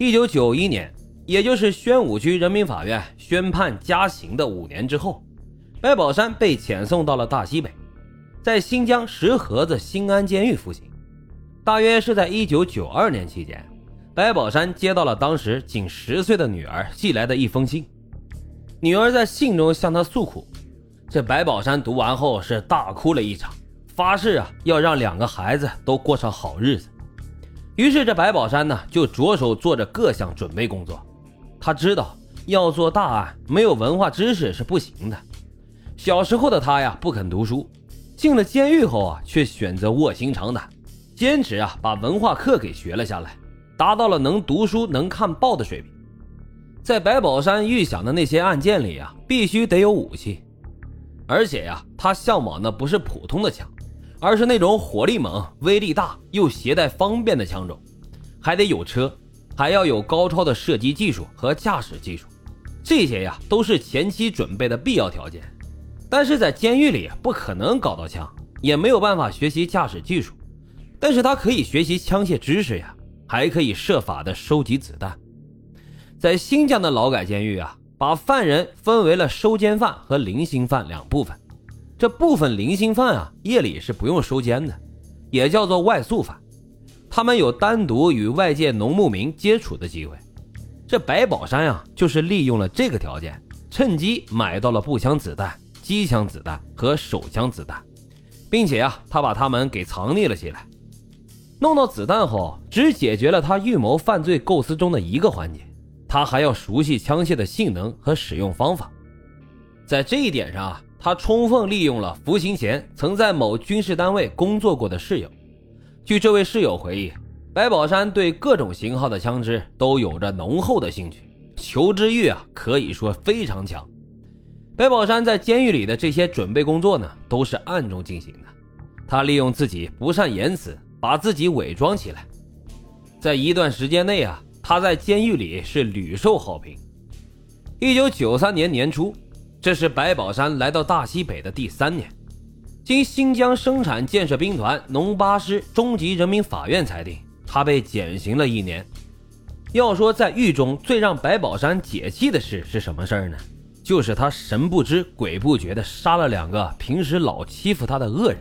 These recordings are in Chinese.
一九九一年，也就是宣武区人民法院宣判加刑的五年之后，白宝山被遣送到了大西北，在新疆石河子新安监狱服刑。大约是在一九九二年期间，白宝山接到了当时仅十岁的女儿寄来的一封信。女儿在信中向他诉苦，这白宝山读完后是大哭了一场，发誓啊要让两个孩子都过上好日子。于是这白宝山呢就着手做着各项准备工作。他知道要做大案，没有文化知识是不行的。小时候的他呀不肯读书，进了监狱后啊却选择卧薪尝胆，坚持啊把文化课给学了下来，达到了能读书能看报的水平。在白宝山预想的那些案件里啊，必须得有武器，而且呀，他向往的不是普通的枪，而是那种火力猛、威力大又携带方便的枪种，还得有车，还要有高超的射击技术和驾驶技术，这些呀都是前期准备的必要条件。但是在监狱里不可能搞到枪，也没有办法学习驾驶技术，但是他可以学习枪械知识呀，还可以设法的收集子弹。在新疆的劳改监狱啊，把犯人分为了收监犯和零星犯两部分。这部分零星犯啊，夜里是不用收监的，也叫做外宿犯。他们有单独与外界农牧民接触的机会。这白宝山啊，就是利用了这个条件，趁机买到了步枪子弹、机枪子弹和手枪子弹，并且啊，他把他们给藏匿了起来。弄到子弹后，只解决了他预谋犯罪构思中的一个环节。他还要熟悉枪械的性能和使用方法，在这一点上啊，他充分利用了服刑前曾在某军事单位工作过的室友。据这位室友回忆，白宝山对各种型号的枪支都有着浓厚的兴趣，求知欲啊可以说非常强。白宝山在监狱里的这些准备工作呢，都是暗中进行的。他利用自己不善言辞，把自己伪装起来，在一段时间内啊。他在监狱里是屡受好评。一九九三年年初，这是白宝山来到大西北的第三年，经新疆生产建设兵团农八师中级人民法院裁定，他被减刑了一年。要说在狱中最让白宝山解气的事是什么事儿呢？就是他神不知鬼不觉地杀了两个平时老欺负他的恶人。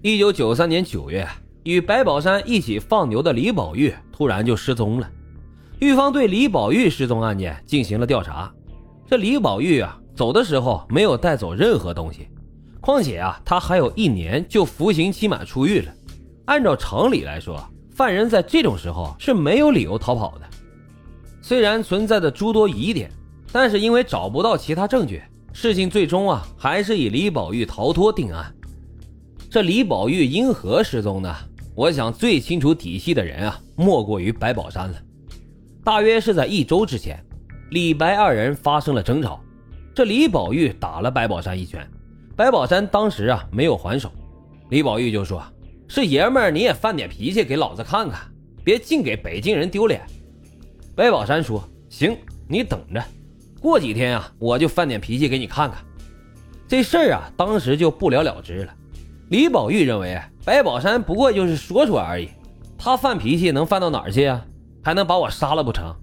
一九九三年九月。与白宝山一起放牛的李宝玉突然就失踪了，狱方对李宝玉失踪案件进行了调查。这李宝玉啊，走的时候没有带走任何东西，况且啊，他还有一年就服刑期满出狱了。按照常理来说，犯人在这种时候是没有理由逃跑的。虽然存在着诸多疑点，但是因为找不到其他证据，事情最终啊，还是以李宝玉逃脱定案。这李宝玉因何失踪呢？我想最清楚底细的人啊，莫过于白宝山了。大约是在一周之前，李白二人发生了争吵。这李宝玉打了白宝山一拳，白宝山当时啊没有还手。李宝玉就说：“是爷们儿，你也犯点脾气给老子看看，别净给北京人丢脸。”白宝山说：“行，你等着，过几天啊，我就犯点脾气给你看看。”这事儿啊，当时就不了了之了。李宝玉认为白宝山不过就是说说而已，他犯脾气能犯到哪儿去啊？还能把我杀了不成？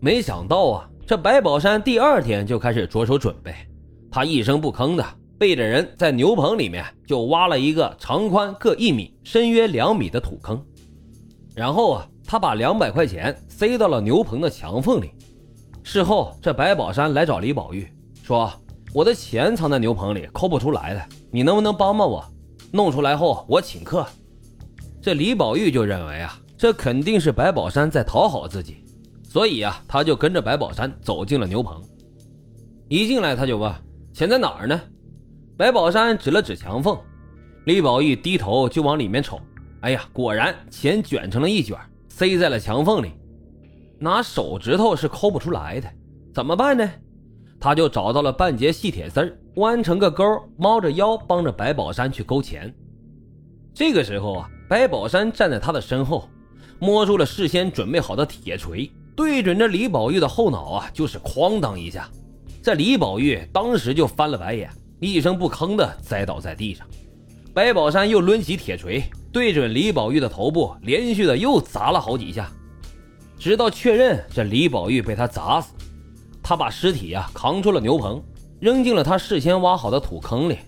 没想到啊，这白宝山第二天就开始着手准备。他一声不吭的背着人在牛棚里面就挖了一个长宽各一米、深约两米的土坑，然后啊，他把两百块钱塞到了牛棚的墙缝里。事后，这白宝山来找李宝玉说：“我的钱藏在牛棚里，抠不出来了，你能不能帮帮我？”弄出来后，我请客。这李宝玉就认为啊，这肯定是白宝山在讨好自己，所以啊，他就跟着白宝山走进了牛棚。一进来，他就问：“钱在哪儿呢？”白宝山指了指墙缝，李宝玉低头就往里面瞅。哎呀，果然钱卷成了一卷，塞在了墙缝里，拿手指头是抠不出来的。怎么办呢？他就找到了半截细铁丝。弯成个钩，猫着腰帮着白宝山去勾钱。这个时候啊，白宝山站在他的身后，摸出了事先准备好的铁锤，对准这李宝玉的后脑啊，就是哐当一下。这李宝玉当时就翻了白眼，一声不吭的栽倒在地上。白宝山又抡起铁锤，对准李宝玉的头部，连续的又砸了好几下。直到确认这李宝玉被他砸死，他把尸体呀扛出了牛棚，扔进了他事先挖好的土坑里。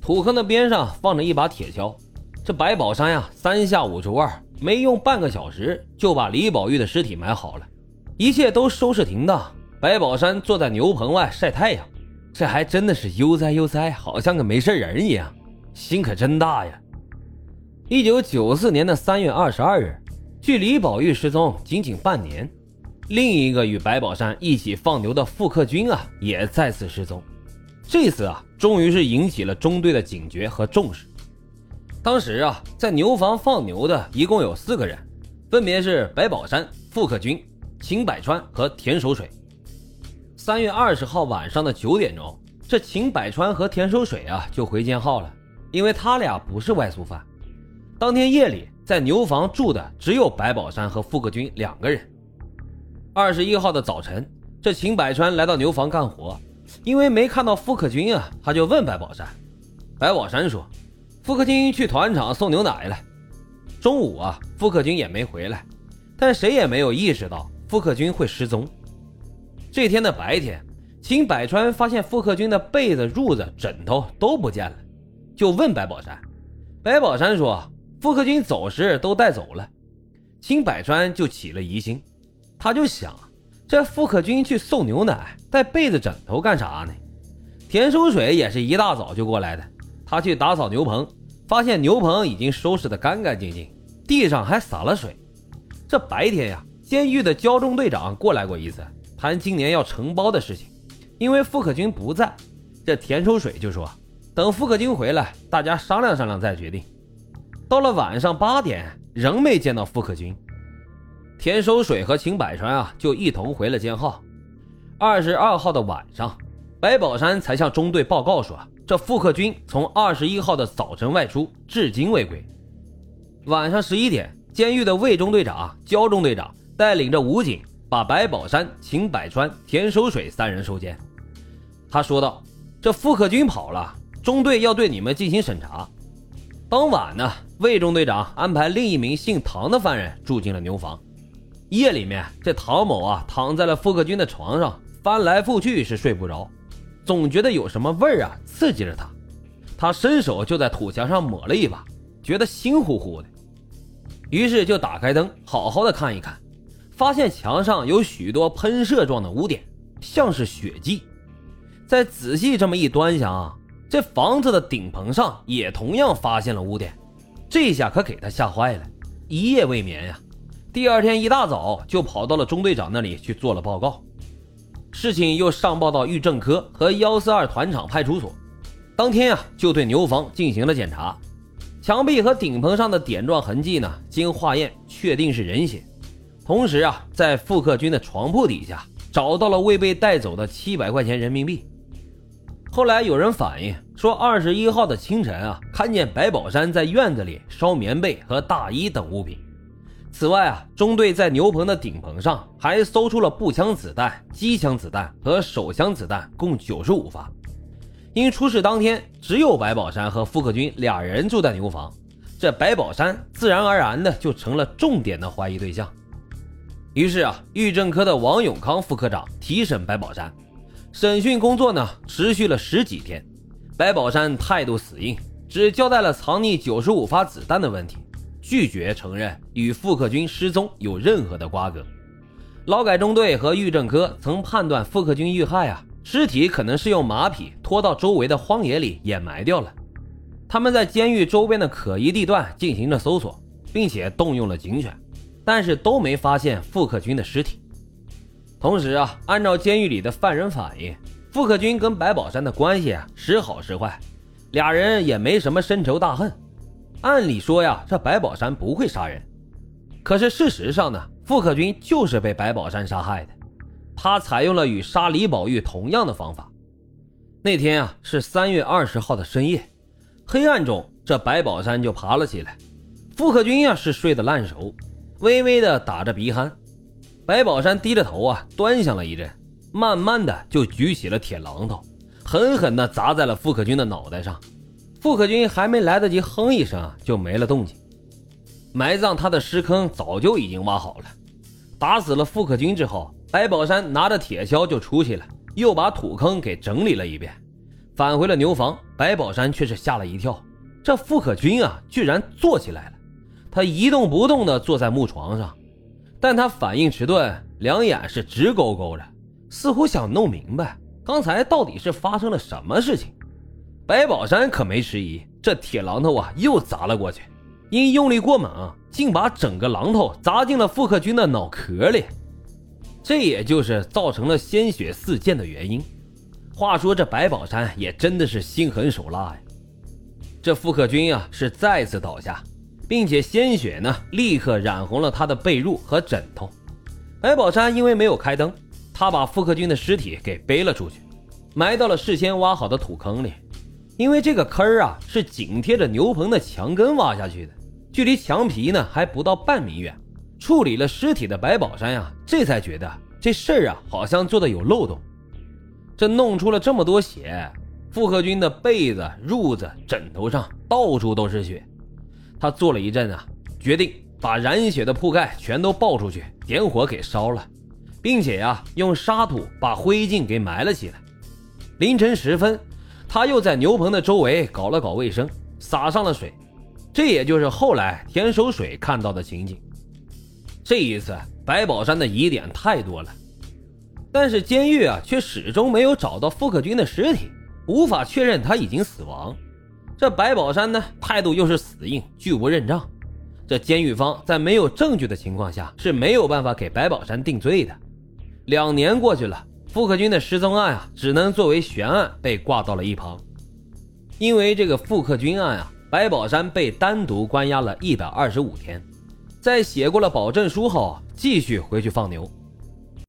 土坑的边上放着一把铁锹，这白宝山呀三下五除二，没用半个小时就把李宝玉的尸体埋好了，一切都收拾停当。白宝山坐在牛棚外晒太阳，这还真的是悠哉悠哉，好像个没事人一样，心可真大呀。一九九四年的三月二十二日，距李宝玉失踪仅仅半年，另一个与白宝山一起放牛的傅克军啊，也再次失踪。这次啊，终于是引起了中队的警觉和重视。当时啊，在牛房放牛的一共有四个人，分别是白宝山、傅克军、秦百川和田守水。三月二十号晚上的九点钟，这秦百川和田守水啊就回监号了，因为他俩不是外宿犯。当天夜里，在牛房住的只有白宝山和傅克军两个人。二十一号的早晨，这秦百川来到牛房干活。因为没看到傅克军啊，他就问白宝山。白宝山说：“傅克军去团场送牛奶了。”中午啊，傅克军也没回来，但谁也没有意识到傅克军会失踪。这天的白天，秦百川发现傅克军的被子、褥子、枕头都不见了，就问白宝山。白宝山说：“傅克军走时都带走了。”秦百川就起了疑心，他就想。这傅克军去送牛奶，带被子枕头干啥呢？田收水也是一大早就过来的，他去打扫牛棚，发现牛棚已经收拾得干干净净，地上还洒了水。这白天呀，监狱的交中队长过来过一次，谈今年要承包的事情。因为傅克军不在，这田收水就说等傅克军回来，大家商量商量再决定。到了晚上八点，仍没见到傅克军。田收水和秦百川啊，就一同回了监号。二十二号的晚上，白宝山才向中队报告说，这傅克军从二十一号的早晨外出，至今未归。晚上十一点，监狱的魏中队长、焦中队长带领着武警，把白宝山、秦百川、田守水三人收监。他说道：“这傅克军跑了，中队要对你们进行审查。”当晚呢，魏中队长安排另一名姓唐的犯人住进了牛房。夜里面，这唐某啊躺在了傅克军的床上，翻来覆去是睡不着，总觉得有什么味儿啊刺激着他。他伸手就在土墙上抹了一把，觉得腥乎乎的，于是就打开灯，好好的看一看，发现墙上有许多喷射状的污点，像是血迹。再仔细这么一端详啊，这房子的顶棚上也同样发现了污点，这下可给他吓坏了，一夜未眠呀。第二天一大早就跑到了中队长那里去做了报告，事情又上报到狱政科和幺四二团场派出所。当天啊，就对牛房进行了检查，墙壁和顶棚上的点状痕迹呢，经化验确定是人血。同时啊，在傅克军的床铺底下找到了未被带走的七百块钱人民币。后来有人反映说，二十一号的清晨啊，看见白宝山在院子里烧棉被和大衣等物品。此外啊，中队在牛棚的顶棚上还搜出了步枪子弹、机枪子弹和手枪子弹，共九十五发。因出事当天只有白宝山和傅克军俩人住在牛房，这白宝山自然而然的就成了重点的怀疑对象。于是啊，狱政科的王永康副科长提审白宝山，审讯工作呢持续了十几天。白宝山态度死硬，只交代了藏匿九十五发子弹的问题。拒绝承认与傅克军失踪有任何的瓜葛。劳改中队和狱政科曾判断傅克军遇害啊，尸体可能是用马匹拖到周围的荒野里掩埋掉了。他们在监狱周边的可疑地段进行了搜索，并且动用了警犬，但是都没发现傅克军的尸体。同时啊，按照监狱里的犯人反映，傅克军跟白宝山的关系啊时好时坏，俩人也没什么深仇大恨。按理说呀，这白宝山不会杀人，可是事实上呢，傅克军就是被白宝山杀害的。他采用了与杀李宝玉同样的方法。那天啊，是三月二十号的深夜，黑暗中，这白宝山就爬了起来。傅克军呀是睡得烂熟，微微的打着鼻鼾。白宝山低着头啊，端详了一阵，慢慢的就举起了铁榔头，狠狠的砸在了傅克军的脑袋上。傅克军还没来得及哼一声，就没了动静。埋葬他的尸坑早就已经挖好了，打死了傅克军之后，白宝山拿着铁锹就出去了，又把土坑给整理了一遍。返回了牛房，白宝山却是吓了一跳，这傅克军啊，居然坐起来了。他一动不动地坐在木床上，但他反应迟钝，两眼是直勾勾的，似乎想弄明白刚才到底是发生了什么事情。白宝山可没迟疑，这铁榔头啊又砸了过去，因用力过猛，竟把整个榔头砸进了傅克军的脑壳里，这也就是造成了鲜血四溅的原因。话说这白宝山也真的是心狠手辣呀，这傅克军啊是再次倒下。并且鲜血呢，立刻染红了他的被褥和枕头。白宝山因为没有开灯，他把傅克军的尸体给背了出去，埋到了事先挖好的土坑里。因为这个坑啊是紧贴着牛棚的墙根挖下去的，距离墙皮呢还不到半米远。处理了尸体的白宝山呀，这才觉得这事儿啊好像做的有漏洞。这弄出了这么多血，傅克军的被子、褥子、枕头上到处都是血。他坐了一阵啊，决定把染血的铺盖全都抱出去，点火给烧了，并且呀，用沙土把灰烬给埋了起来。凌晨时分，他又在牛棚的周围搞了搞卫生，洒上了水，这也就是后来田守水看到的情景。这一次，白宝山的疑点太多了，但是监狱啊，却始终没有找到傅克军的尸体，无法确认他已经死亡。这白宝山呢，态度又是死硬，拒不认账。这监狱方在没有证据的情况下是没有办法给白宝山定罪的。两年过去了，傅克军的失踪案啊，只能作为悬案被挂到了一旁。因为这个傅克军案啊，白宝山被单独关押了一百二十五天，在写过了保证书后，继续回去放牛。